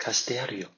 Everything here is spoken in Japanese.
貸してやるよ。